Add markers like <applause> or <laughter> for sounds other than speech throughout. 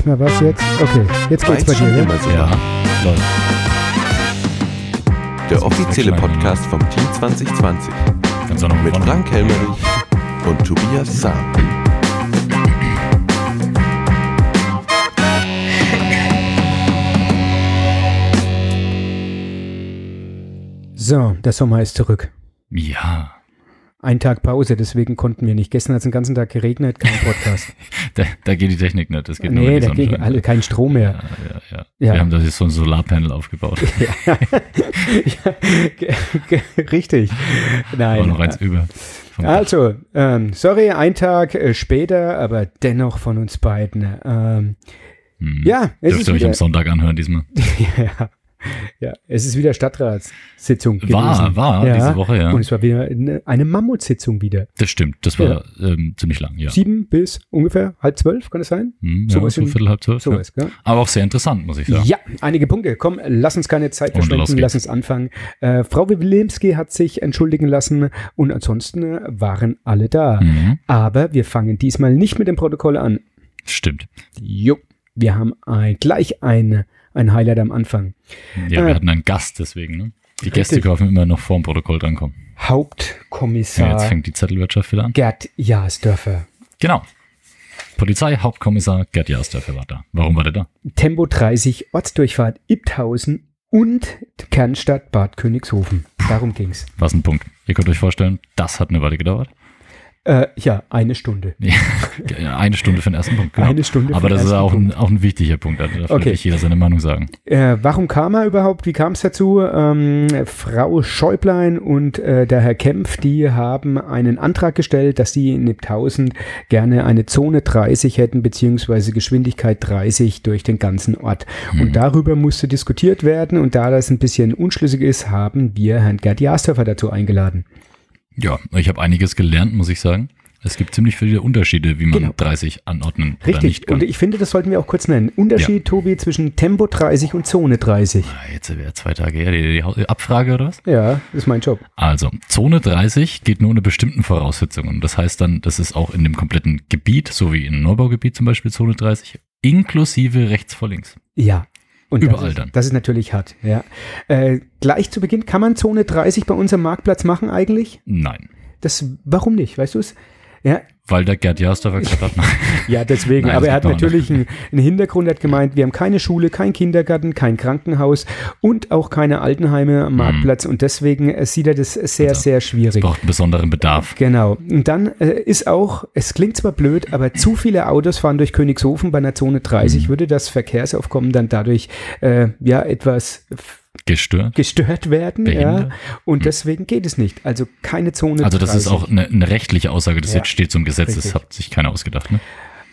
nicht mehr was jetzt. Okay, jetzt geht's bei dir. immer Ja? so. Ja, läuft. Der offizielle. Podcast vom Team 2020 Kannst du auch noch mit Frank Helmerich und Tobias Sam. So, der Sommer ist zurück. Ja, Ein Tag Pause, deswegen konnten wir nicht. Gestern hat es den ganzen Tag geregnet, kein Podcast. <laughs> da, da geht die Technik nicht. Das geht nur, wenn nee, da ging Sonne alle kein Strom mehr. ja, ja. Ja. Wir haben da jetzt so ein Solarpanel aufgebaut. <laughs> Richtig. Nein. noch eins über. Also, ähm, sorry, ein Tag äh, später, aber dennoch von uns beiden. Ähm, Hm. ja, es Dürft ist ihr euch wieder, am Sonntag anhören diesmal. <laughs> ja, ja, es ist wieder Stadtratssitzung War, gewesen. war ja. diese Woche, ja. Und es war wieder eine, eine Mammutsitzung wieder. Das stimmt, das war ähm, ziemlich lang, ja. Sieben bis ungefähr halb zwölf, kann es sein? Hm, ja so in- Viertel, halb zwölf. Ja. Sowas, gell? Aber auch sehr interessant, muss ich sagen. Ja, einige Punkte. Komm, lass uns keine Zeit verschwenden, lass uns anfangen. Äh, Frau Wilimski hat sich entschuldigen lassen und ansonsten waren alle da. Mhm. Aber wir fangen diesmal nicht mit dem Protokoll an. Stimmt. Jo, wir haben ein, gleich ein, ein Highlight am Anfang. Ja, Äh, wir hatten einen Gast deswegen, ne? Die Gäste richtig. dürfen immer noch vor dem Protokoll drankommen. Ja, Hauptkommissar jetzt fängt die Zettelwirtschaft wieder an. Gerd Jasdörfer. Genau. Polizei, Hauptkommissar Gerd Jasdörfer war da. Warum war der da? Tempo 30, Ortsdurchfahrt Ibthausen und Kernstadt Bad Königshofen. Darum ging's. Was ein Punkt. Ihr könnt euch vorstellen, das hat eine Weile gedauert. Äh, ja, eine Stunde. <laughs> Ja, eine Stunde für den ersten Punkt. Genau. Eine Stunde Aber das ist auch ein, auch ein wichtiger Punkt. Also da darf Okay. wirklich jeder seine Meinung sagen. Äh, warum kam er überhaupt? Wie kam es dazu? Ähm, Frau Schäublein und äh, der Herr Kempf, die haben einen Antrag gestellt, dass sie in Nipthausen gerne eine Zone 30 hätten, beziehungsweise Geschwindigkeit 30 durch den ganzen Ort. Und darüber musste diskutiert werden. Und da das ein bisschen unschlüssig ist, haben wir Herrn Gerd Jasdorfer dazu eingeladen. Ja, ich habe einiges gelernt, muss ich sagen. Es gibt ziemlich viele Unterschiede, wie man Genau. 30 anordnen oder Richtig. nicht kann. Und ich finde, das sollten wir auch kurz nennen. Unterschied, Tobi, zwischen Tempo 30 und Zone 30. Ah, Jetzt wäre zwei Tage her, die, die Abfrage oder was? Ja, ist mein Job. Also, Zone 30 geht nur unter bestimmten Voraussetzungen. Das heißt dann, das ist auch in dem kompletten Gebiet, so wie in Neubaugebiet zum Beispiel Zone 30, inklusive rechts vor links. Ja. Und Überall das ist, dann. Das ist natürlich hart, ja. Äh, gleich zu Beginn, kann man Zone 30 bei unserem Marktplatz machen eigentlich? Nein. Das, warum nicht, weißt du es? Ja, Weil der Gerd Jasdorfer gesagt hat, nein. ja, deswegen. Nein, Aber er hat natürlich einen, einen Hintergrund, er hat gemeint, wir haben keine Schule, kein Kindergarten, kein Krankenhaus und auch keine Altenheime am Marktplatz. Und deswegen äh, sieht er das sehr, Ja. sehr schwierig. braucht einen besonderen Bedarf. Genau. Und dann äh, ist auch, es klingt zwar blöd, aber zu viele Autos fahren durch Königshofen bei einer Zone 30, Mhm. würde das Verkehrsaufkommen dann dadurch äh, ja etwas Gestört. gestört werden. Ja. Und deswegen geht es nicht. Also keine Zone Also das 30. ist auch eine, eine rechtliche Aussage, das Ja, jetzt steht zum Gesetz, richtig. das hat sich keiner ausgedacht. Ne?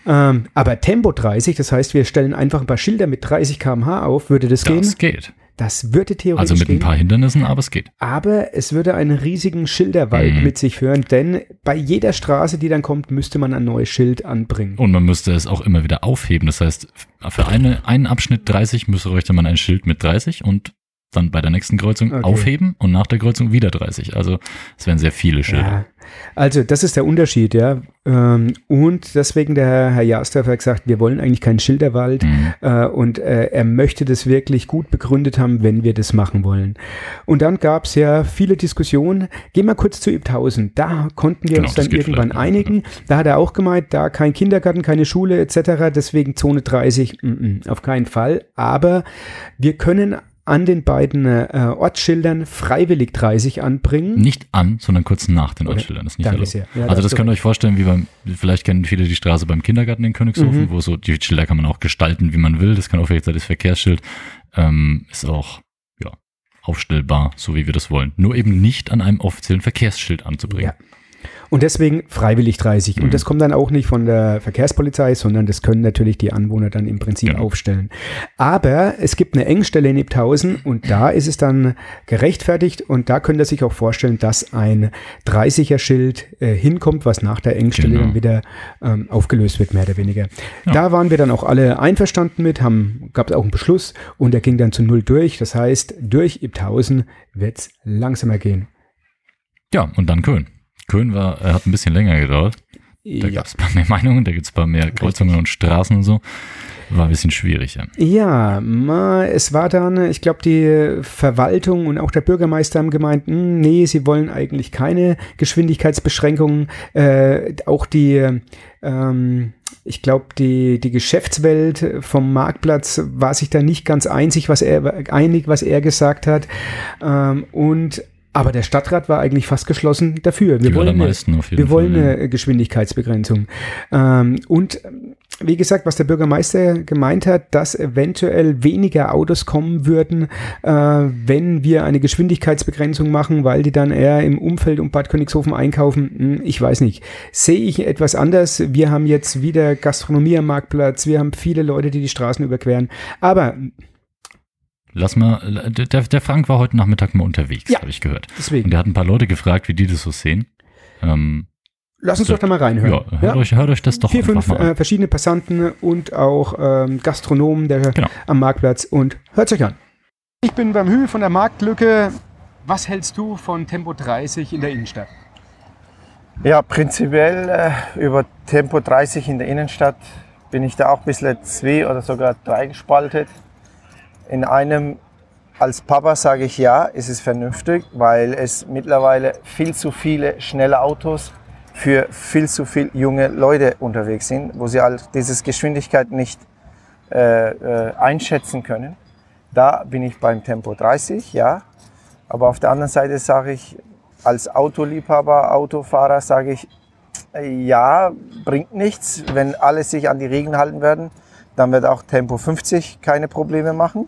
Ähm, aber Tempo 30, das heißt, wir stellen einfach ein paar Schilder mit 30 km/h auf, würde das, gehen? Das geht. Das würde theoretisch Also mit ein paar Hindernissen, aber es geht. Aber es würde einen riesigen Schilderwald Mhm. mit sich führen, denn bei jeder Straße, die dann kommt, müsste man ein neues Schild anbringen. Und man müsste es auch immer wieder aufheben. Das heißt, für eine, einen Abschnitt 30 müsste man ein Schild mit 30 und dann bei der nächsten Kreuzung Okay. aufheben und nach der Kreuzung wieder 30. Also es wären sehr viele Schilder. Ja, also das ist der Unterschied, ja. Ähm, Und deswegen der Herr Jastorf hat gesagt, wir wollen eigentlich keinen Schilderwald Mhm. äh, und äh, er möchte das wirklich gut begründet haben, wenn wir das machen wollen. Und dann gab es ja viele Diskussionen. Gehen wir kurz zu Ibthausen. Da konnten wir Genau, uns dann irgendwann einigen. Da hat er auch gemeint, da kein Kindergarten, keine Schule etc. Deswegen Zone 30, mm, mm, auf keinen Fall. Aber wir können an den beiden äh, Ortsschildern freiwillig 30 anbringen. Nicht an, sondern kurz nach den Ortsschildern. Das ist nicht Danke erlaubt. sehr. Ja, also das könnt ihr euch vorstellen, wie beim, vielleicht kennen viele die Straße beim Kindergarten in Königshofen, Mhm. wo so die Schilder kann man auch gestalten, wie man will. Das kann auch vielleicht das Verkehrsschild ähm, ist auch ja, aufstellbar, so wie wir das wollen. Nur eben nicht an einem offiziellen Verkehrsschild anzubringen. Ja. Und deswegen freiwillig 30. Mhm. Und das kommt dann auch nicht von der Verkehrspolizei, sondern das können natürlich die Anwohner dann im Prinzip Genau. aufstellen. Aber es gibt eine Engstelle in Ibthausen und da ist es dann gerechtfertigt und da könnt ihr sich auch vorstellen, dass ein 30er-Schild äh, hinkommt, was nach der Engstelle Genau. dann wieder ähm, aufgelöst wird, mehr oder weniger. Ja. Da waren wir dann auch alle einverstanden mit, haben, gab es auch einen Beschluss und der ging dann zu null durch. Das heißt, durch Ibthausen wird es langsamer gehen. Ja, und dann Köln. Köln war, äh, hat ein bisschen länger gedauert. Da Ja. gab es ein paar mehr Meinungen, da gibt es ein paar mehr Kreuzungen und Straßen und so. War ein bisschen schwierig, ja. Ja, ma, es war dann, ich glaube, die Verwaltung und auch der Bürgermeister haben gemeint, hm, nee, sie wollen eigentlich keine Geschwindigkeitsbeschränkungen. Äh, auch die, ähm, ich glaube, die, die Geschäftswelt vom Marktplatz war sich da nicht ganz einig, was er, einig, was er gesagt hat. Ähm, und aber der Stadtrat war eigentlich fast geschlossen dafür. Wir Die wollen, eine, wir wollen Fall, ja. eine Geschwindigkeitsbegrenzung. Ähm, und wie gesagt, was der Bürgermeister gemeint hat, dass eventuell weniger Autos kommen würden, äh, wenn wir eine Geschwindigkeitsbegrenzung machen, weil die dann eher im Umfeld um Bad Königshofen einkaufen. Hm, ich weiß nicht. Sehe ich etwas anders. Wir haben jetzt wieder Gastronomie am Marktplatz. Wir haben viele Leute, die die Straßen überqueren. Aber Lass mal, der, der Frank war heute Nachmittag mal unterwegs, Ja. habe ich gehört. Und deswegen, der hat ein paar Leute gefragt, wie die das so sehen. Ähm, lass uns so- doch da mal reinhören. ja, hört, Euch, hört euch das doch Vier, einfach fünf mal an. äh, verschiedene Passanten und auch ähm, Gastronomen der, Genau. am Marktplatz und hört euch an. Ich bin beim Hü von der Marktlücke. Was hältst du von Tempo 30 in der Innenstadt? Ja, prinzipiell äh, über Tempo 30 in der Innenstadt bin ich da auch ein bisschen zwei oder sogar drei gespaltet. In einem als Papa sage ich ja, es ist vernünftig, weil es mittlerweile viel zu viele schnelle Autos für viel zu viele junge Leute unterwegs sind, wo sie all dieses Geschwindigkeit nicht äh, äh, einschätzen können. Da bin ich beim Tempo 30, ja. Aber auf der anderen Seite sage ich, als Autoliebhaber, Autofahrer sage ich, äh, ja, bringt nichts. Wenn alle sich an die Regeln halten werden, dann wird auch Tempo 50 keine Probleme machen.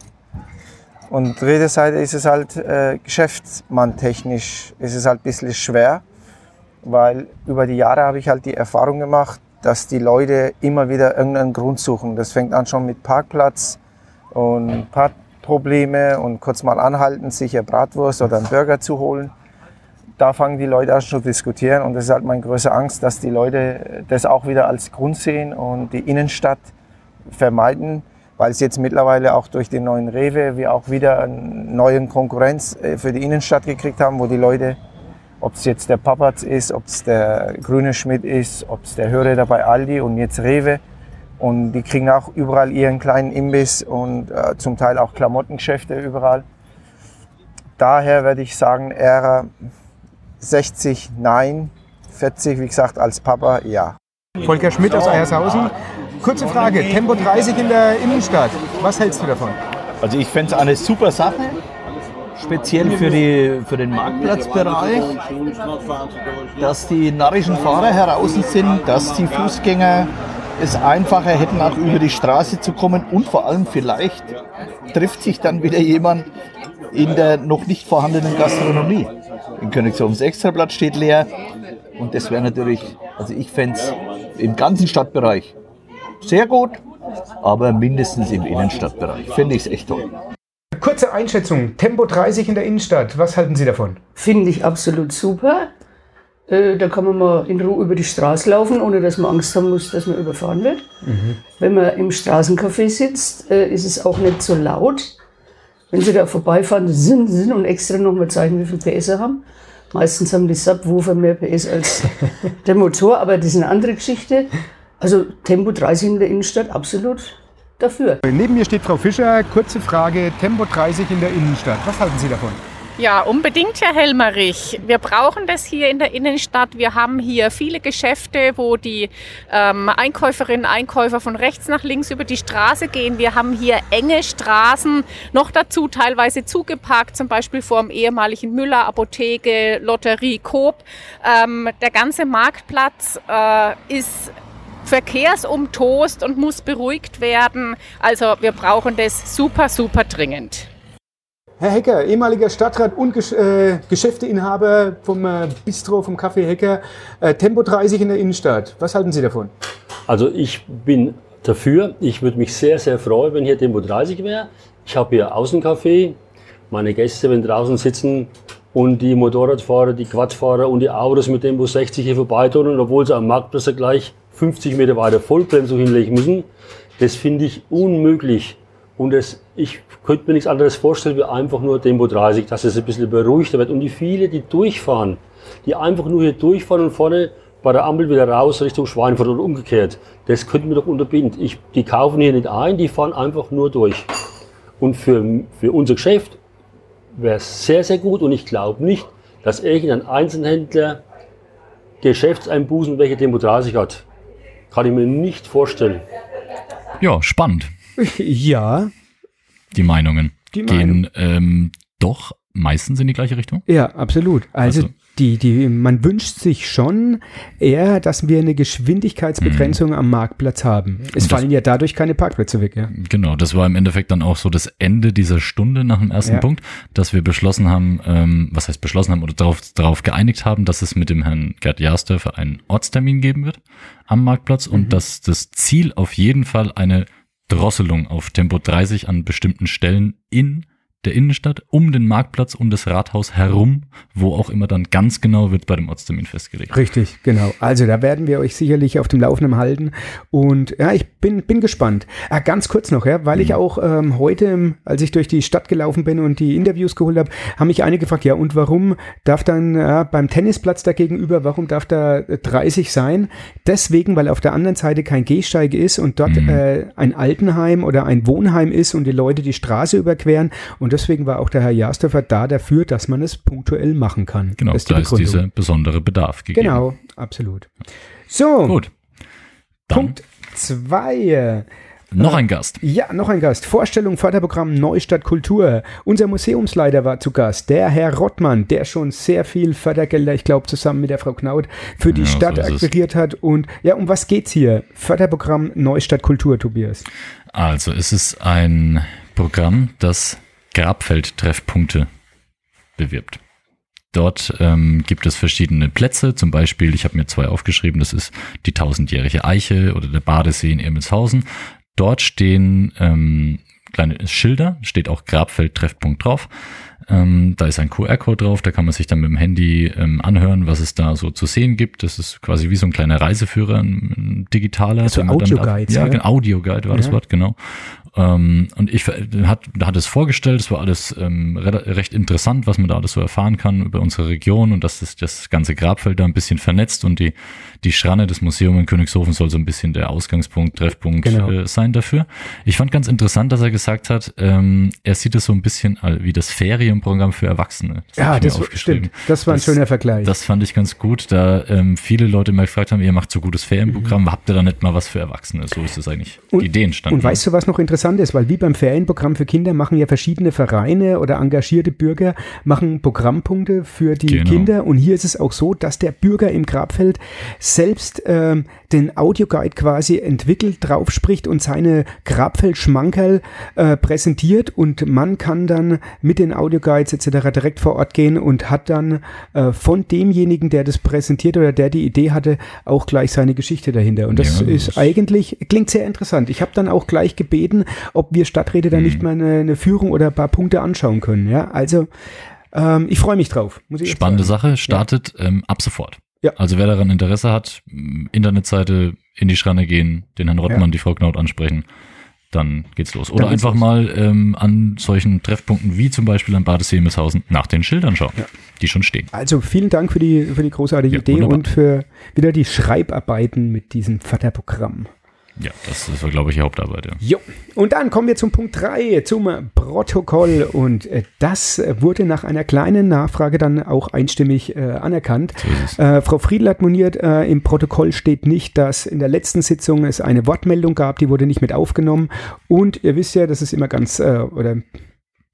Und dritte Seite ist es halt äh, geschäftsmanntechnisch ist es halt ein bisschen schwer, weil über die Jahre habe ich halt die Erfahrung gemacht, dass die Leute immer wieder irgendeinen Grund suchen. Das fängt an schon mit Parkplatz und Parkprobleme und kurz mal anhalten, sich eine Bratwurst oder einen Burger zu holen. Da fangen die Leute an zu diskutieren und das ist halt meine größte Angst, dass die Leute das auch wieder als Grund sehen und die Innenstadt vermeiden, weil es jetzt mittlerweile auch durch den neuen Rewe wir auch wieder eine neue Konkurrenz äh, für die Innenstadt gekriegt haben, wo die Leute, ob es jetzt der Papatz ist, ob es der Grüne Schmidt ist, ob es der Hörer bei Aldi und jetzt Rewe und die kriegen auch überall ihren kleinen Imbiss und äh, zum Teil auch Klamottengeschäfte überall. Daher werde ich sagen, eher 60 nein, 40 wie gesagt als Papa ja. Volker Schmidt aus Eiershausen. Kurze Frage, Tempo 30 in der Innenstadt. Was hältst du davon? Also ich fände es eine super Sache, speziell für, die, für den Marktplatzbereich, dass die narrischen Fahrer heraus sind, dass die Fußgänger es einfacher hätten, auch über die Straße zu kommen und vor allem vielleicht trifft sich dann wieder jemand in der noch nicht vorhandenen Gastronomie. In Königshofens Extrablatt steht leer und das wäre natürlich, also ich fände es im ganzen Stadtbereich sehr gut, aber mindestens im Innenstadtbereich. Finde ich es echt toll. Kurze Einschätzung, Tempo 30 in der Innenstadt. Was halten Sie davon? Finde ich absolut super. Äh, Da kann man mal in Ruhe über die Straße laufen, ohne dass man Angst haben muss, dass man überfahren wird. Wenn man im Straßencafé sitzt, äh, ist es auch nicht so laut. Wenn Sie da vorbeifahren, sind, sind und extra nochmal zeigen, wie viel PS sie haben. Meistens haben die Subwoofer mehr PS als <laughs> der Motor, aber das ist eine andere Geschichte. Also Tempo 30 in der Innenstadt, absolut dafür. Neben mir steht Frau Fischer. Kurze Frage, Tempo 30 in der Innenstadt. Was halten Sie davon? Ja, unbedingt, Herr Helmerich. Wir brauchen das hier in der Innenstadt. Wir haben hier viele Geschäfte, wo die ähm, Einkäuferinnen und Einkäufer von rechts nach links über die Straße gehen. Wir haben hier enge Straßen, noch dazu teilweise zugeparkt, zum Beispiel vor dem ehemaligen Müller, Apotheke, Lotterie, Coop. Ähm, der ganze Marktplatz äh, ist verkehrsumtost und muss beruhigt werden. Also wir brauchen das super, super dringend. Herr Hecker, ehemaliger Stadtrat und Gesch äh, Geschäfteinhaber vom äh, Bistro, vom Café Hecker. Äh, Tempo 30 in der Innenstadt. Was halten Sie davon? Also ich bin dafür. Ich würde mich sehr, sehr freuen, wenn hier Tempo 30 wäre. Ich habe hier Außencafé. Meine Gäste, wenn draußen sitzen und die Motorradfahrer, die Quadfahrer und die Autos mit Tempo 60 hier vorbeitun, und obwohl sie am Marktplatz gleich 50 Meter weiter Vollbremsung hinlegen müssen, das finde ich unmöglich. Und das, ich könnte mir nichts anderes vorstellen, wie einfach nur Tempo 30, dass es ein bisschen beruhigter wird. Und die viele, die durchfahren, die einfach nur hier durchfahren und vorne bei der Ampel wieder raus Richtung Schweinfurt oder umgekehrt. Das könnten wir doch unterbinden. Ich, die kaufen hier nicht ein, die fahren einfach nur durch. Und für, für unser Geschäft wäre es sehr, sehr gut und ich glaube nicht, dass irgendein Einzelhändler Geschäftseinbußen welche Tempo 30 hat. Kann ich mir nicht vorstellen. Ja, spannend. <laughs> Ja, Die Meinungen Die gehen ähm, doch meistens in die gleiche Richtung. ja, absolut. Also, Also- die, die, man wünscht sich schon eher, dass wir eine Geschwindigkeitsbegrenzung am Marktplatz haben. Es Mhm. das- fallen ja dadurch keine Parkplätze weg, ja. Genau, das war im Endeffekt dann auch so das Ende dieser Stunde nach dem ersten Ja. Punkt, dass wir beschlossen haben, ähm, was heißt beschlossen haben oder darauf, darauf geeinigt haben, dass es mit dem Herrn Gerd Jasdörfer einen Ortstermin geben wird am Marktplatz und dass das Ziel auf jeden Fall eine Drosselung auf Tempo 30 an bestimmten Stellen in der Innenstadt, um den Marktplatz und das Rathaus herum, wo auch immer dann ganz genau wird bei dem Ortstermin festgelegt. Richtig, genau. Also da werden wir euch sicherlich auf dem Laufenden halten. Und ja, ich bin, bin gespannt. Ah, ganz kurz noch, ja, weil ich auch ähm, heute, ähm, als ich durch die Stadt gelaufen bin und die Interviews geholt habe, haben mich einige gefragt, ja, und warum darf dann ja, beim Tennisplatz da gegenüber, warum darf da äh, 30 sein? Deswegen, weil auf der anderen Seite kein Gehsteig ist und dort äh, ein Altenheim oder ein Wohnheim ist und die Leute die Straße überqueren. Und deswegen war auch der Herr Jastöfer da dafür, dass man es punktuell machen kann. Genau, das ist die da ist Begründung. dieser besondere Bedarf gegeben. Genau, absolut. So, Gut. Dann Punkt zwei. noch ein Gast. Ja, noch ein Gast. Vorstellung Förderprogramm Neustadt Kultur. Unser Museumsleiter war zu Gast, der Herr Rottmann, der schon sehr viel Fördergelder, ich glaube, zusammen mit der Frau Knaut, für die Ja, so Stadt ist es. akquiriert hat. Und ja, um was geht's hier? Förderprogramm Neustadt Kultur, Tobias. Also, es ist ein Programm, das Grabfeldtreffpunkte bewirbt. Dort ähm, gibt es verschiedene Plätze, zum Beispiel, ich habe mir zwei aufgeschrieben, das ist die tausendjährige Eiche oder der Badesee in Emmelshausen. Dort stehen ähm, kleine Schilder, steht auch Grabfeldtreffpunkt drauf. Ähm, da ist ein QR-Code drauf, da kann man sich dann mit dem Handy ähm, anhören, was es da so zu sehen gibt. Das ist quasi wie so ein kleiner Reiseführer, ein, ein digitaler. Also ab- Ja, ja? genau, Audioguide war das Ja. Wort, genau. Ähm, und ich ver- hat, hat es vorgestellt, es war alles ähm, re recht interessant, was man da alles so erfahren kann über unsere Region und dass das, das ganze Grabfeld da ein bisschen vernetzt und die, die Schranne des Museums in Königshofen soll so ein bisschen der Ausgangspunkt, Treffpunkt Genau. äh, sein dafür. Ich fand ganz interessant, dass er gesagt hat, ähm, er sieht es so ein bisschen all- wie das Ferienprogramm für Erwachsene. hab Ja, das stimmt. Das war ein schöner Vergleich. Das fand ich ganz gut, da ähm, viele Leute mal gefragt haben, ihr macht so gutes Ferienprogramm, habt ihr da nicht mal was für Erwachsene? So ist das eigentlich Mhm. Und- die Idee entstanden. Und weißt du, was noch interessant ist? Weil wie beim Ferienprogramm für Kinder machen ja verschiedene Vereine oder engagierte Bürger machen Programmpunkte für die Genau. Kinder. Und hier ist es auch so, dass der Bürger im Grabfeld selbst ähm, den Audioguide quasi entwickelt, drauf spricht und seine Grabfeldschmankerl äh, präsentiert. Und man kann dann mit den Audioguides etc. direkt vor Ort gehen und hat dann äh, von demjenigen, der das präsentiert oder der die Idee hatte, auch gleich seine Geschichte dahinter. Und das Ja, ist das- eigentlich, klingt sehr interessant. Ich habe dann auch gleich gebeten, ob wir Stadträte da Mhm. nicht mal eine, eine Führung oder ein paar Punkte anschauen können. Ja, also ähm, ich freue mich drauf. Spannende. Sache, startet ähm, ab sofort. Ja. Also wer daran Interesse hat, m, Internetseite in die Schranne gehen, den Herrn Rottmann, Ja. die Frau Knaut ansprechen, dann geht's los. Oder Dann einfach los. mal ähm, an solchen Treffpunkten wie zum Beispiel am Badesee nach den Schildern schauen, die schon stehen. Also vielen Dank für die, für die großartige Ja, Idee wunderbar. und für wieder die Schreibarbeiten mit diesem Förderprogramm. Ja, das, das war, glaube ich, die Hauptarbeit. Ja. Jo. Und dann kommen wir zum Punkt 3, zum Protokoll. Und äh, das wurde nach einer kleinen Nachfrage dann auch einstimmig äh, anerkannt. So. Äh, Frau Friedl hat moniert, äh, im Protokoll steht nicht, dass in der letzten Sitzung es eine Wortmeldung gab, die wurde nicht mit aufgenommen. Und ihr wisst ja, das ist immer ganz, äh, oder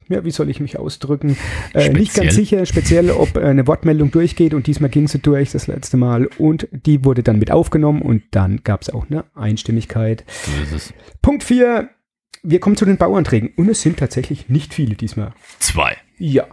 ja, wie soll ich mich ausdrücken? Äh, nicht ganz sicher, speziell, ob äh, eine Wortmeldung durchgeht und diesmal ging sie durch das letzte Mal und die wurde dann mit aufgenommen und dann gab es auch eine Einstimmigkeit. So. Punkt 4. Wir kommen zu den Bauanträgen. Und es sind tatsächlich nicht viele diesmal. Zwei. Ja.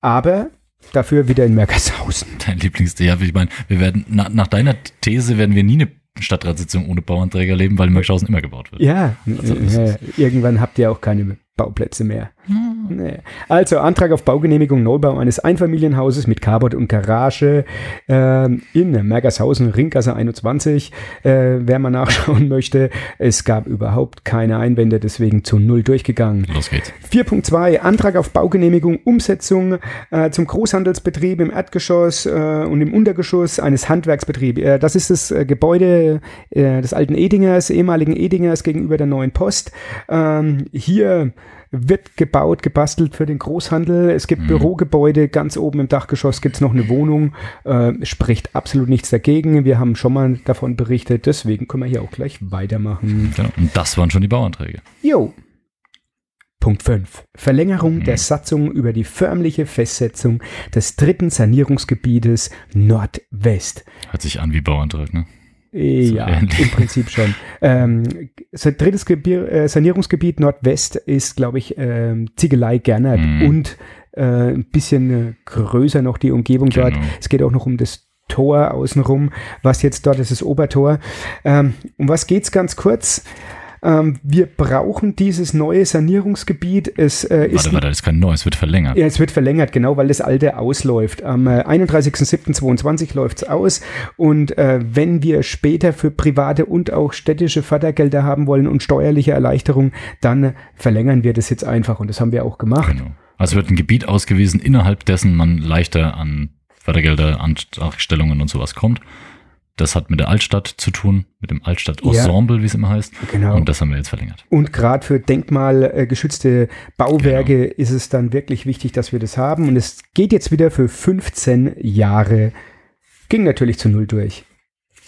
Aber dafür wieder in Merkershausen. <laughs> Dein Lieblings, ja, ich meine, wir werden, na, nach deiner These werden wir nie eine Stadtratssitzung ohne Bauanträge erleben, weil in Mörkshausen immer gebaut wird. Ja, Also, äh, irgendwann habt ihr auch keine Bauplätze mehr. Nee. Also Antrag auf Baugenehmigung, Neubau eines Einfamilienhauses mit Carport und Garage ähm, in Mergershausen, Ringgasse 21. Äh, wer mal nachschauen <laughs> möchte, es gab überhaupt keine Einwände, deswegen zu null durchgegangen. Los geht's. 4.2 Antrag auf Baugenehmigung, Umsetzung äh, zum Großhandelsbetrieb im Erdgeschoss äh, und im Untergeschoss eines Handwerksbetriebs. Äh, das ist das äh, Gebäude äh, des alten Edingers, ehemaligen Edingers gegenüber der neuen Post. Ähm, hier wird gebaut, gebastelt für den Großhandel. Es gibt Bürogebäude, ganz oben im Dachgeschoss gibt es noch eine Wohnung. Äh, spricht absolut nichts dagegen. Wir haben schon mal davon berichtet, deswegen können wir hier auch gleich weitermachen. Genau. Und das waren schon die Bauanträge. Jo. Punkt 5. Verlängerung der Satzung über die förmliche Festsetzung des dritten Sanierungsgebietes Nordwest. Hört sich an wie Bauantrag, ne? Ja, im Prinzip schon. <laughs> Ähm, drittes Gebier, äh, Sanierungsgebiet Nordwest ist, glaube ich, ähm, Ziegelei Gernert Mhm. und äh, ein bisschen äh, größer noch die Umgebung dort. Genau. Es geht auch noch um das Tor außenrum, was jetzt dort ist, das Obertor. Ähm, um was geht's ganz kurz? Ähm, wir brauchen dieses neue Sanierungsgebiet. Es äh, ist Warte, warte, das ist kein neues, wird verlängert. ja, es wird verlängert, genau, weil das alte ausläuft. Am äh, 31.07.22 läuft es aus. Und äh, wenn wir später für private und auch städtische Fördergelder haben wollen und steuerliche Erleichterung, dann verlängern wir das jetzt einfach. Und das haben wir auch gemacht. Genau. Also wird ein Gebiet ausgewiesen, innerhalb dessen man leichter an Fördergelder, Antragstellungen und sowas kommt. Das hat mit der Altstadt zu tun, mit dem Altstadt-Ensemble, wie es immer heißt. Genau. Und das haben wir jetzt verlängert. Und gerade für denkmalgeschützte Bauwerke ist es dann wirklich wichtig, dass wir das haben. Und es geht jetzt wieder für 15 Jahre. Ging natürlich zu null durch.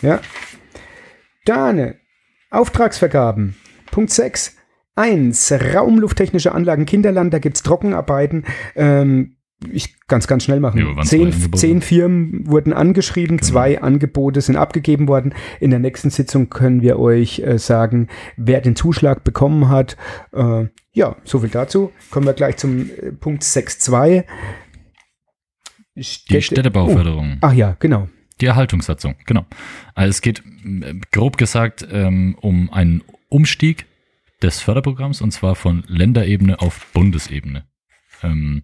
Ja. Dann äh, Auftragsvergaben. Punkt 6. 1. Raumlufttechnische Anlagen Kinderland. Da gibt es Trockenarbeiten. Ähm, ich kann es ganz schnell machen. Ja, zehn, zehn Firmen wurden angeschrieben, Genau. zwei Angebote sind abgegeben worden. In der nächsten Sitzung können wir euch äh, sagen, wer den Zuschlag bekommen hat. Äh, ja, so viel dazu. Kommen wir gleich zum äh, Punkt 6.2. Die Städte- Städtebauförderung. Oh, ach ja, genau. Die Erhaltungssatzung, genau. Also es geht äh, grob gesagt ähm, um einen Umstieg des Förderprogramms und zwar von Länderebene auf Bundesebene. Ähm,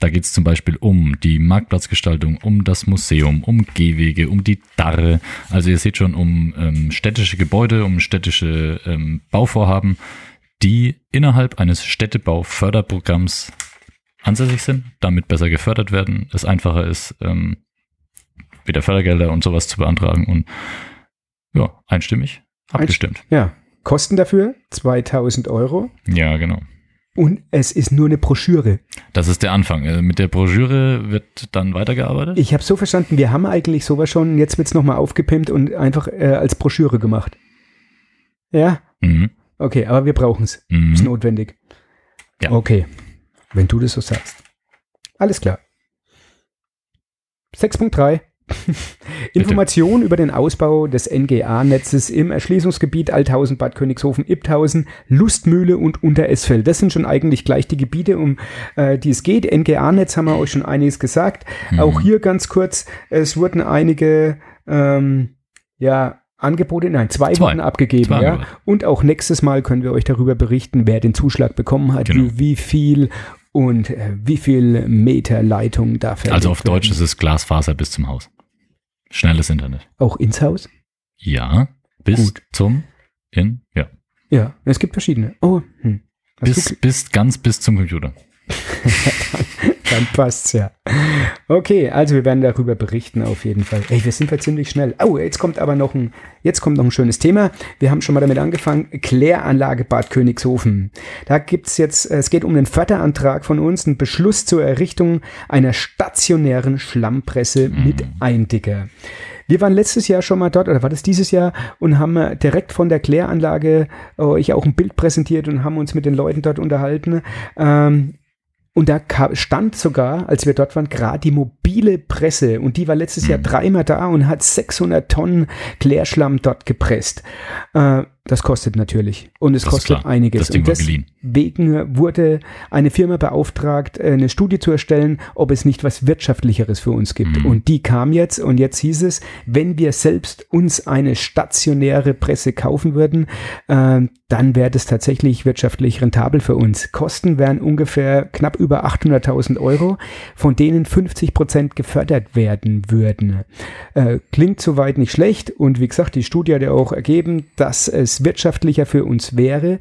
da geht es zum Beispiel um die Marktplatzgestaltung, um das Museum, um Gehwege, um die Darre. Also ihr seht schon um ähm, städtische Gebäude, um städtische ähm, Bauvorhaben, die innerhalb eines Städtebauförderprogramms ansässig sind, damit besser gefördert werden, es einfacher ist, ähm, wieder Fördergelder und sowas zu beantragen und ja, einstimmig abgestimmt. Ja, Kosten dafür 2000 Euro. Ja, genau. Und es ist nur eine Broschüre. Das ist der Anfang. Äh, Mit der Broschüre wird dann weitergearbeitet. Ich habe so verstanden, wir haben eigentlich sowas schon, jetzt wird es nochmal aufgepimpt und einfach äh, als Broschüre gemacht. Ja? Mhm. Okay, aber wir brauchen es. Ist Mhm. notwendig. Ja. Okay, wenn du das so sagst. Alles klar. 6.3. <laughs> Information über den Ausbau des NGA-Netzes im Erschließungsgebiet Althausen, Bad Königshofen, Ibthausen, Lustmühle und Unteresfeld. Das sind schon eigentlich gleich die Gebiete, um äh, die es geht. NGA-Netz haben wir euch schon einiges gesagt. Auch hier ganz kurz, es wurden einige ähm, ja, Angebote, nein, zwei, Zwei. wurden abgegeben. Zwei ja. Und auch nächstes Mal können wir euch darüber berichten, wer den Zuschlag bekommen hat, Genau. wie, wie viel und äh, wie viel Meter Leitung da verlegt Also auf Deutsch werden. ist es Glasfaser bis zum Haus. Schnelles Internet. Auch ins Haus? Ja, bis Gut. zum in, ja. Ja, es gibt verschiedene. Oh, hm. Bis, bis ganz bis zum Computer. <laughs> <laughs> dann passt's ja. Okay, also wir werden darüber berichten auf jeden Fall. Ey, wir sind ja ziemlich schnell. Oh, jetzt kommt aber noch ein, jetzt kommt noch ein schönes Thema. Wir haben schon mal damit angefangen. Kläranlage Bad Königshofen. Da gibt's jetzt, es geht um einen Förderantrag von uns, einen Beschluss zur Errichtung einer stationären Schlammpresse mit Eindicker. Wir waren letztes Jahr schon mal dort, oder war das dieses Jahr, und haben äh, direkt von der Kläranlage äh, euch auch ein Bild präsentiert und haben uns mit den Leuten dort unterhalten. Ähm, und da ka- stand sogar, als wir dort waren, gerade die mobile Presse. Und die war letztes Jahr dreimal da und hat 600 Tonnen Klärschlamm dort gepresst. Äh, das kostet natürlich. Und es Das kostet einiges. Das Ding und deswegen wurde eine Firma beauftragt, eine Studie zu erstellen, ob es nicht was Wirtschaftlicheres für uns gibt. Mhm. Und die kam jetzt und jetzt hieß es, wenn wir selbst uns eine stationäre Presse kaufen würden, äh, dann wäre das tatsächlich wirtschaftlich rentabel für uns. Kosten wären ungefähr knapp über 800.000 Euro, von denen 50 Prozent gefördert werden würden. Äh, klingt soweit nicht schlecht und wie gesagt, die Studie hat ja auch ergeben, dass es wirtschaftlicher für uns wäre.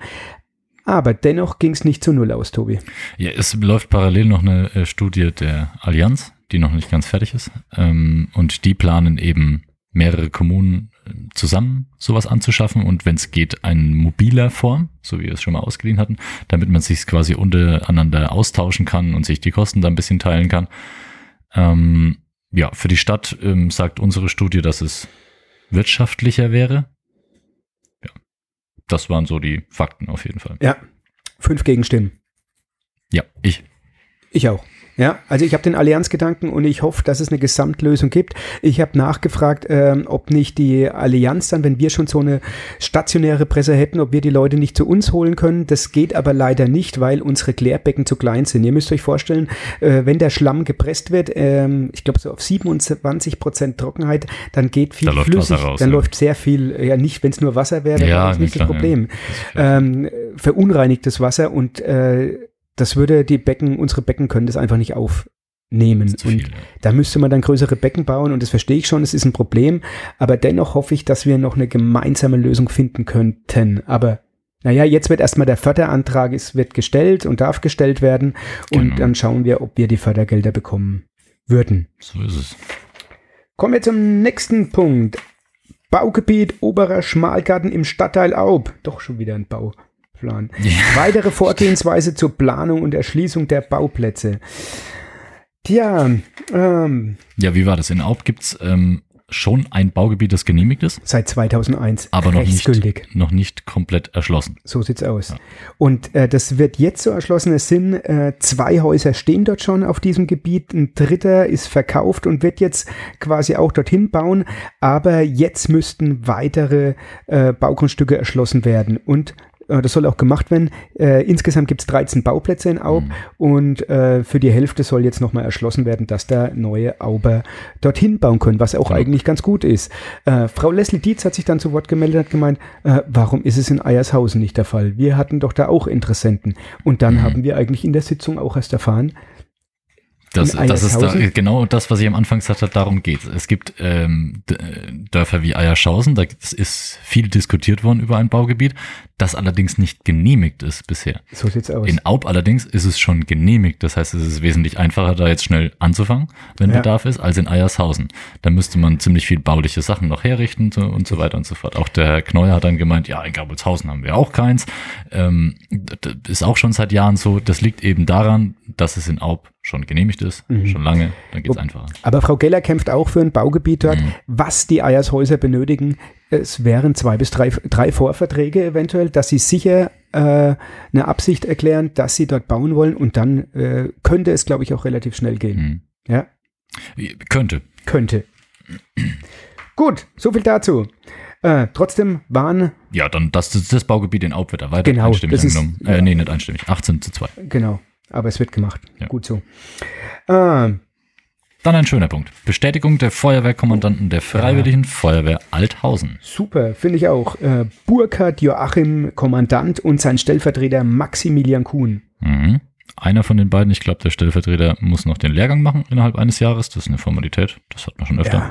Aber dennoch ging es nicht zu Null aus, Tobi. Ja, es läuft parallel noch eine äh, Studie der Allianz, die noch nicht ganz fertig ist. Ähm, und die planen eben mehrere Kommunen äh, zusammen sowas anzuschaffen und wenn es geht, in mobiler Form, so wie wir es schon mal ausgeliehen hatten, damit man sich quasi untereinander austauschen kann und sich die Kosten dann ein bisschen teilen kann. Ähm, ja, für die Stadt ähm, sagt unsere Studie, dass es wirtschaftlicher wäre. Das waren so die Fakten auf jeden Fall. Ja, fünf Gegenstimmen. Ja, ich. Ich auch. Ja, also ich habe den Allianzgedanken und ich hoffe, dass es eine Gesamtlösung gibt. Ich habe nachgefragt, ähm, ob nicht die Allianz dann, wenn wir schon so eine stationäre Presse hätten, ob wir die Leute nicht zu uns holen können. Das geht aber leider nicht, weil unsere Klärbecken zu klein sind. Ihr müsst euch vorstellen, äh, wenn der Schlamm gepresst wird, ähm, ich glaube so auf 27 Prozent Trockenheit, dann geht viel Da flüssig, raus, dann ja. läuft sehr viel, ja nicht, wenn es nur Wasser wäre, Ja, wäre das nicht klar, das ja. Problem. Das ist Ähm, verunreinigtes Wasser und äh, das würde die Becken, unsere Becken können das einfach nicht aufnehmen. Und viel. Ja. da müsste man dann größere Becken bauen und das verstehe ich schon, es ist ein Problem, aber dennoch hoffe ich, dass wir noch eine gemeinsame Lösung finden könnten. Aber naja, jetzt wird erstmal der Förderantrag, es wird gestellt und darf gestellt werden und Genau. dann schauen wir, ob wir die Fördergelder bekommen würden. So ist es. Kommen wir zum nächsten Punkt. Baugebiet Oberer Schmalgarten im Stadtteil Aub. Doch schon wieder ein Bauplan. <laughs> Weitere Vorgehensweise zur Planung und Erschließung der Bauplätze. Tja, ähm, Ja, wie war das? In Aub gibt's ähm, schon ein Baugebiet, das genehmigt ist, seit 2001 aber noch nicht, noch nicht komplett erschlossen. So sieht's aus. Und äh, das wird jetzt so erschlossen. Es sind äh, zwei Häuser stehen dort schon auf diesem Gebiet. Ein dritter ist verkauft und wird jetzt quasi auch dorthin bauen. Aber jetzt müssten weitere äh, Baugrundstücke erschlossen werden. Und das soll auch gemacht werden. Äh, insgesamt gibt's 13 Bauplätze in Aub und äh, für die Hälfte soll jetzt nochmal erschlossen werden, dass da neue Auber dorthin bauen können, was auch Genau. eigentlich ganz gut ist. Äh, Frau Leslie Dietz hat sich dann zu Wort gemeldet und hat gemeint, äh, warum ist es in Eiershausen nicht der Fall? Wir hatten doch da auch Interessenten. Und dann Mhm. haben wir eigentlich in der Sitzung auch erst erfahren, Das, das ist da, genau das, was ich am Anfang gesagt habe, darum geht Es gibt ähm, äh, Dörfer wie Eierschausen, da ist- viel diskutiert worden über ein Baugebiet, das allerdings nicht genehmigt ist bisher. so sieht's aus. In Aub allerdings ist es schon genehmigt. Das heißt, es ist wesentlich einfacher, da jetzt schnell anzufangen, wenn Ja. Bedarf ist, als in Eiershausen. Da müsste man ziemlich viel bauliche Sachen noch herrichten so- und so weiter und so fort. Auch der Herr Kneuer hat dann gemeint, ja, in Gabelshausen haben wir auch keins. Ähm, das ist auch schon seit Jahren so. Das liegt eben daran, dass es in Aub schon genehmigt ist, Mhm. schon lange. Dann geht's einfacher. Aber Frau Geller kämpft auch für ein Baugebiet dort, Mhm. was die Eiershäuser benötigen. Es wären zwei bis drei, drei Vorverträge eventuell, dass sie sicher äh, eine Absicht erklären, dass sie dort bauen wollen und dann äh, könnte es, glaube ich, auch relativ schnell gehen. Mhm. Ja, Könnte. könnte. Gut, so viel dazu. Äh, trotzdem waren, Ja, dann das, das, das Baugebiet in Aub wird erweitert, Genau, einstimmig das ist- angenommen. ja. Äh, nee, nicht einstimmig. 18 zu 2. genau, aber es wird gemacht. Ja. Gut so. Äh, Dann ein schöner Punkt. Bestätigung der Feuerwehrkommandanten der Freiwilligen Feuerwehr Althausen. super, finde ich auch. Äh, Burkhard Joachim, Kommandant und sein Stellvertreter Maximilian Kuhn. Mhm. Einer von den beiden, ich glaube, der Stellvertreter muss noch den Lehrgang machen innerhalb eines Jahres. Das ist eine Formalität. Das hat man schon öfter. Ja.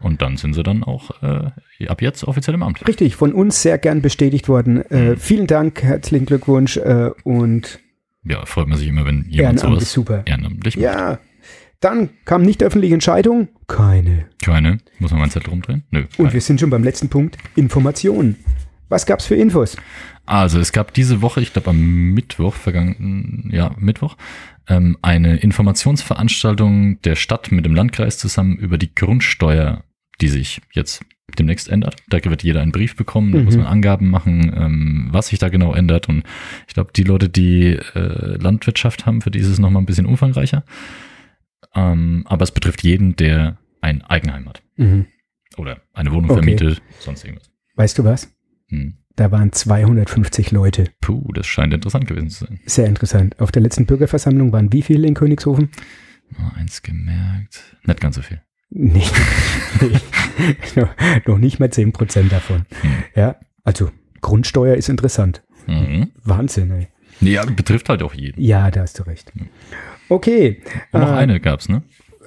Und dann sind sie dann auch äh, ab jetzt offiziell im Amt. Richtig, von uns sehr gern bestätigt worden. Äh, vielen Dank, herzlichen Glückwunsch äh, und Ja, freut man sich immer, wenn jemand sowas super. ehrenamtlich macht. Ja, dann kam nicht öffentliche Entscheidung, keine. Keine. Muss man meinen Zettel rumdrehen? Nö. Und keine. wir sind schon beim letzten Punkt, Informationen. Was gab's für Infos? Also es gab diese Woche, ich glaube am Mittwoch, vergangenen, ja, Mittwoch, ähm, eine Informationsveranstaltung der Stadt mit dem Landkreis zusammen über die Grundsteuer, die sich jetzt demnächst ändert. Da wird jeder einen Brief bekommen, da Mhm. muss man Angaben machen, ähm, was sich da genau ändert. Und ich glaube, die Leute, die äh, Landwirtschaft haben, für die ist es nochmal ein bisschen umfangreicher. Ähm, aber es betrifft jeden, der ein Eigenheim hat Mhm. oder eine Wohnung Okay. vermietet, sonst irgendwas. Weißt du was? Hm. Da waren 250 Leute. Puh, das scheint interessant gewesen zu sein. Sehr interessant. Auf der letzten Bürgerversammlung waren wie viele in Königshofen? Mal eins gemerkt. Nicht ganz so viel. Nee, <laughs> noch, noch nicht mal 10% davon. Hm. Ja, also Grundsteuer ist interessant. Mhm. Wahnsinn, ey. Nee, ja, betrifft halt auch jeden. Ja, da hast du recht. Okay. Und noch äh, eine gab's, ne?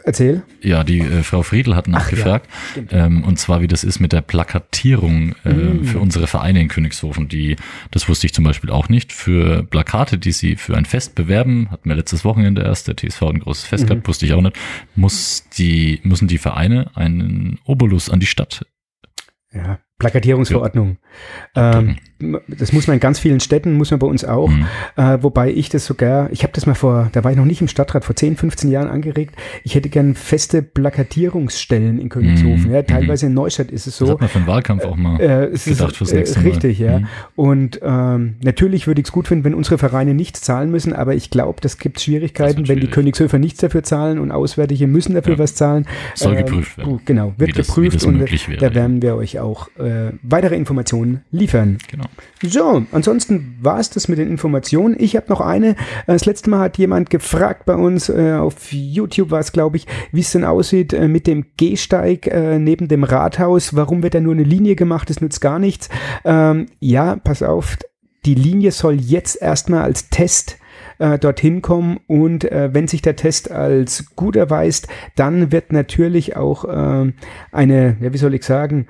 Erzähl. Ja, die äh, Frau Friedl hat nachgefragt, stimmt. ähm, und zwar wie das ist mit der Plakatierung äh, Mm. für unsere Vereine in Königshofen. Die, das wusste ich zum Beispiel auch nicht. Für Plakate, die sie für ein Fest bewerben, hatten wir letztes Wochenende erst, der TSV ein großes Fest Mhm. gehabt, wusste ich auch nicht, muss die, müssen die Vereine einen Obolus an die Stadt Ja, Plakatierungsverordnung. Ähm, das muss man in ganz vielen Städten, muss man bei uns auch. Mhm. Äh, wobei ich das sogar, ich habe das mal vor, da war ich noch nicht im Stadtrat, vor 10, 15 Jahren angeregt. Ich hätte gern feste Plakatierungsstellen in Königshofen. Mhm. Ja, teilweise in Neustadt ist es Das so. hat man für den Wahlkampf auch mal Äh, es gedacht ist fürs äh, nächste Mal. richtig, ja. Mhm. Und ähm, natürlich würde ich es gut finden, wenn unsere Vereine nichts zahlen müssen, aber ich glaube, das gibt Schwierigkeiten, Das wenn die schwierig. Königshöfer nichts dafür zahlen und Auswärtige müssen dafür Ja. was zahlen. Soll Ähm, geprüft werden. gut, Genau, wird das- geprüft das und wäre, da werden wir euch auch äh, weitere Informationen liefern. Genau. So, ansonsten war es das mit den Informationen. Ich habe noch eine. Äh, Das letzte Mal hat jemand gefragt bei uns, äh, auf YouTube war es, glaube ich, wie es denn aussieht äh, mit dem Gehsteig äh, neben dem Rathaus. Warum wird da nur eine Linie gemacht? Das nützt gar nichts. Ähm, ja, pass auf, die Linie soll jetzt erstmal als Test äh, dorthin kommen und äh, wenn sich der Test als gut erweist, dann wird natürlich auch ähm, eine, ja, wie soll ich sagen,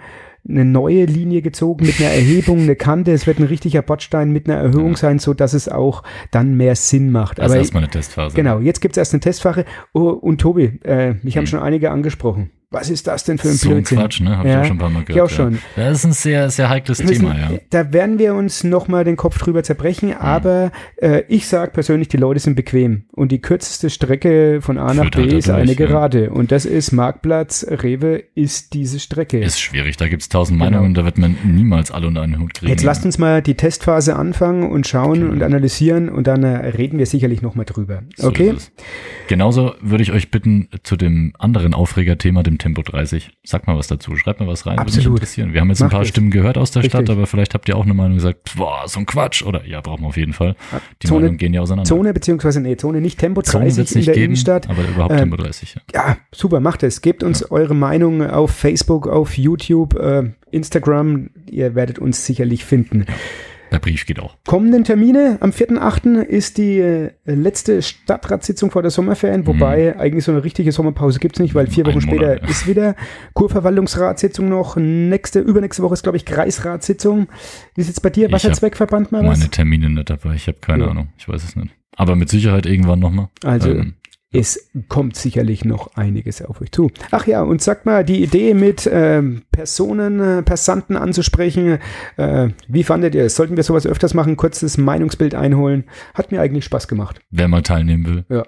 eine neue Linie gezogen mit einer Erhebung, eine Kante. Es wird ein richtiger Bordstein mit einer Erhöhung Ja. sein, so dass es auch dann mehr Sinn macht. Also Aber erstmal eine Testphase. genau, jetzt gibt es erst eine Testphase. Oh, und Tobi, äh, mich haben Hm. schon einige angesprochen. Was ist das denn für ein so ein Blödsinn? Quatsch, ne? Hab ich Ja, auch schon ein paar Mal ich gehört. auch schon. Ja. Das ist ein sehr, sehr heikles Wissen, Thema, ja. Da werden wir uns nochmal den Kopf drüber zerbrechen, Hm. aber äh, ich sage persönlich, die Leute sind bequem. Und die kürzeste Strecke von A nach Führt B halt ist durch, eine ja. Gerade. Und das ist Marktplatz, Rewe ist diese Strecke. Ist schwierig, da gibt's tausend Genau. Meinungen, da wird man niemals alle unter einen Hut kriegen. Jetzt lasst uns mal die Testphase anfangen und schauen Genau. und analysieren und dann äh, reden wir sicherlich nochmal drüber. So okay? es. Genauso würde ich euch bitten, zu dem anderen Aufregerthema, dem Tempo 30, sagt mal was dazu, schreibt mal was rein, Absolut. interessieren. Wir haben jetzt ein Macht paar es. Stimmen gehört aus der Richtig. Stadt, aber vielleicht habt ihr auch eine Meinung gesagt, boah, so ein Quatsch, oder ja, brauchen wir auf jeden Fall. Die Zone- Meinungen gehen ja auseinander. Zone beziehungsweise nee, Zone nicht Tempo Zone 30 wird's in nicht der geben, Innenstadt. aber überhaupt Ähm, Tempo 30, ja. Ja, super, macht es. Gebt uns eure Meinung auf Facebook, auf YouTube, äh, Instagram. Ihr werdet uns sicherlich finden. Der Brief geht auch. Kommenden Termine. Am 4.8. ist die äh, letzte Stadtratssitzung vor der Sommerferien, wobei eigentlich so eine richtige Sommerpause gibt's nicht, weil vier Ein Wochen Monat, später ja. ist wieder Kurverwaltungsratssitzung noch. Nächste, übernächste Woche ist, glaube ich, Kreisratssitzung. Wie sieht's bei dir? Ich Wasserzweckverband mal was? Meine Termine nicht dabei, ich habe keine Ja. Ahnung, ich weiß es nicht. Aber mit Sicherheit irgendwann nochmal. Also, Ähm, es kommt sicherlich noch einiges auf euch zu. Ach ja, und sagt mal, die Idee mit ähm, Personen, äh, Passanten anzusprechen, äh, wie fandet ihr es? Sollten wir sowas öfters machen? Kurzes Meinungsbild einholen? Hat mir eigentlich Spaß gemacht. wer mal teilnehmen will, Ja.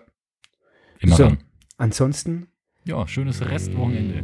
immer So. ran. Ansonsten Ja, schönes Restwochenende.